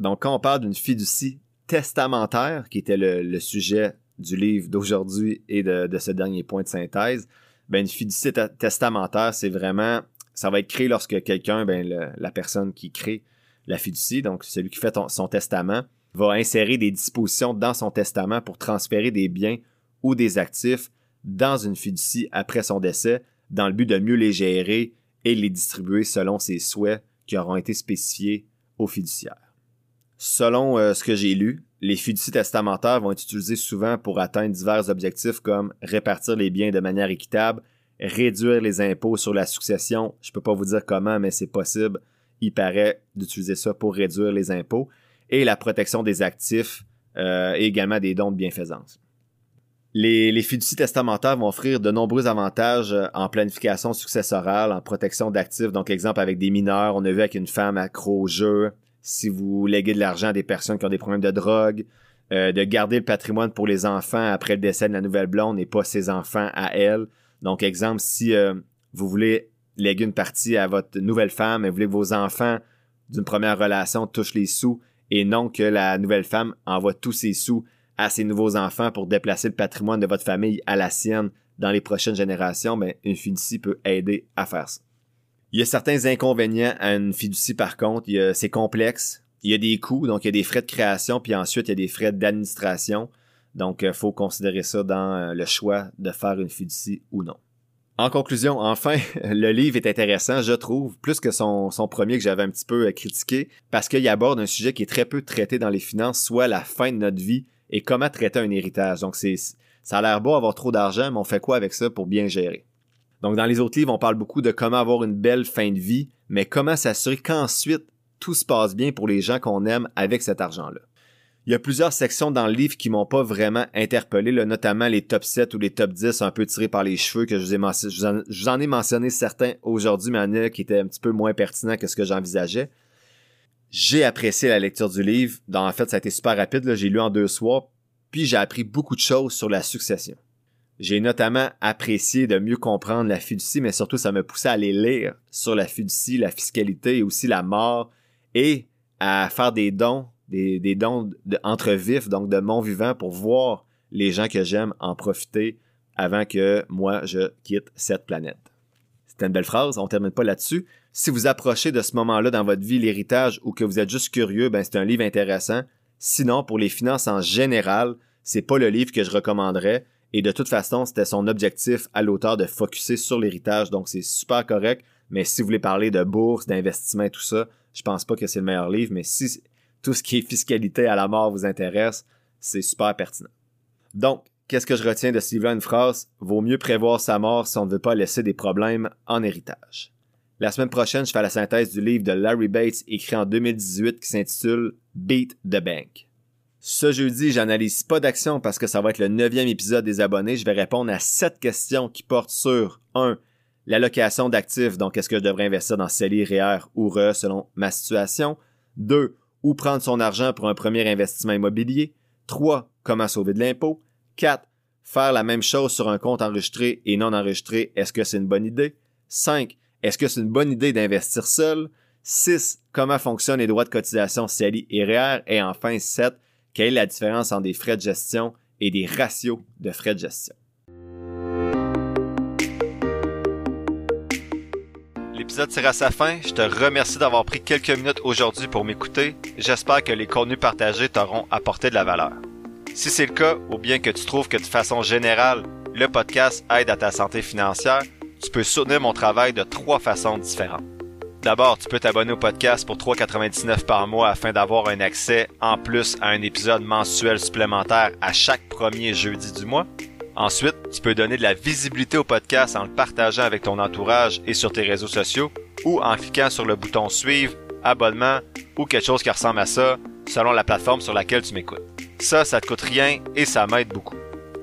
Donc, quand on parle d'une fiducie testamentaire, qui était le, sujet du livre d'aujourd'hui et de, ce dernier point de synthèse, ben, une fiducie testamentaire, c'est vraiment, ça va être créé lorsque quelqu'un, ben, la personne qui crée la fiducie, donc celui qui fait son testament, va insérer des dispositions dans son testament pour transférer des biens ou des actifs dans une fiducie après son décès, dans le but de mieux les gérer et les distribuer selon ses souhaits qui auront été spécifiés aux fiduciaires. Selon euh, ce que j'ai lu, les fiducies testamentaires vont être utilisées souvent pour atteindre divers objectifs comme répartir les biens de manière équitable, réduire les impôts sur la succession. Je peux pas vous dire comment, mais c'est possible. Il paraît d'utiliser ça pour réduire les impôts et la protection des actifs euh, et également des dons de bienfaisance. Les, les fiducies testamentaires vont offrir de nombreux avantages euh, en planification successorale, en protection d'actifs. Donc, exemple avec des mineurs, on a vu avec une femme accro au jeu, si vous léguez de l'argent à des personnes qui ont des problèmes de drogue, euh, de garder le patrimoine pour les enfants après le décès de la nouvelle blonde et pas ses enfants à elle. Donc, exemple, si euh, vous voulez léguer une partie à votre nouvelle femme et vous voulez que vos enfants d'une première relation touchent les sous et non que la nouvelle femme envoie tous ses sous à ses nouveaux enfants pour déplacer le patrimoine de votre famille à la sienne dans les prochaines générations, mais une fiducie peut aider à faire ça. Il y a certains inconvénients à une fiducie par contre. C'est complexe. Il y a des coûts, donc il y a des frais de création, puis ensuite il y a des frais d'administration. Donc, il euh, faut considérer ça dans euh, le choix de faire une fiducie ou non. En conclusion, enfin, le livre est intéressant, je trouve, plus que son, son premier que j'avais un petit peu euh, critiqué, parce qu'il aborde un sujet qui est très peu traité dans les finances, soit la fin de notre vie et comment traiter un héritage. Donc, c'est, ça a l'air beau avoir trop d'argent, mais on fait quoi avec ça pour bien gérer? Donc, dans les autres livres, on parle beaucoup de comment avoir une belle fin de vie, mais comment s'assurer qu'ensuite tout se passe bien pour les gens qu'on aime avec cet argent-là. Il y a plusieurs sections dans le livre qui m'ont pas vraiment interpellé, notamment les top 7 ou les top 10 un peu tirés par les cheveux que je vous, ai je vous en, ai mentionné certains aujourd'hui, mais en a qui étaient un petit peu moins pertinents que ce que j'envisageais. J'ai apprécié la lecture du livre. En fait, ça a été super rapide. J'ai lu en deux soirs. Puis j'ai appris beaucoup de choses sur la succession. J'ai notamment apprécié de mieux comprendre la fiducie, mais surtout ça me poussait à aller lire sur la fiducie, la fiscalité et aussi la mort et à faire des dons, des, dons entre vifs, donc de mon vivant pour voir les gens que j'aime en profiter avant que moi je quitte cette planète. C'était une belle phrase, on termine pas là-dessus. Si vous approchez de ce moment-là dans votre vie l'héritage ou que vous êtes juste curieux, ben c'est un livre intéressant. Sinon, pour les finances en général, c'est pas le livre que je recommanderais. Et de toute façon, c'était son objectif à l'auteur de focuser sur l'héritage, donc c'est super correct. Mais si vous voulez parler de bourse, d'investissement et tout ça, je pense pas que c'est le meilleur livre, mais si tout ce qui est fiscalité à la mort vous intéresse, c'est super pertinent. Donc, qu'est-ce que je retiens de ce livre Une phrase, vaut mieux prévoir sa mort si on ne veut pas laisser des problèmes en héritage. La semaine prochaine, je fais la synthèse du livre de Larry Bates écrit en 2018 qui s'intitule Beat the Bank. Ce jeudi, j'analyse pas d'action parce que ça va être le neuvième épisode des abonnés. Je vais répondre à sept questions qui portent sur 1. L'allocation d'actifs, donc est-ce que je devrais investir dans CELI, REER ou RE selon ma situation. 2. Où prendre son argent pour un premier investissement immobilier. 3. Comment sauver de l'impôt. 4. Faire la même chose sur un compte enregistré et non enregistré, est-ce que c'est une bonne idée? 5. Est-ce que c'est une bonne idée d'investir seul? 6. Comment fonctionnent les droits de cotisation CELI et REER? Et enfin 7. Quelle est la différence entre des frais de gestion et des ratios de frais de gestion? L'épisode tire à sa fin. Je te remercie d'avoir pris quelques minutes aujourd'hui pour m'écouter. J'espère que les contenus partagés t'auront apporté de la valeur. Si c'est le cas, ou bien que tu trouves que de façon générale, le podcast aide à ta santé financière, tu peux soutenir mon travail de trois façons différentes. D'abord, tu peux t'abonner au podcast pour 3,99 par mois afin d'avoir un accès en plus à un épisode mensuel supplémentaire à chaque premier jeudi du mois. Ensuite, tu peux donner de la visibilité au podcast en le partageant avec ton entourage et sur tes réseaux sociaux ou en cliquant sur le bouton suivre, abonnement ou quelque chose qui ressemble à ça selon la plateforme sur laquelle tu m'écoutes. Ça, ça te coûte rien et ça m'aide beaucoup.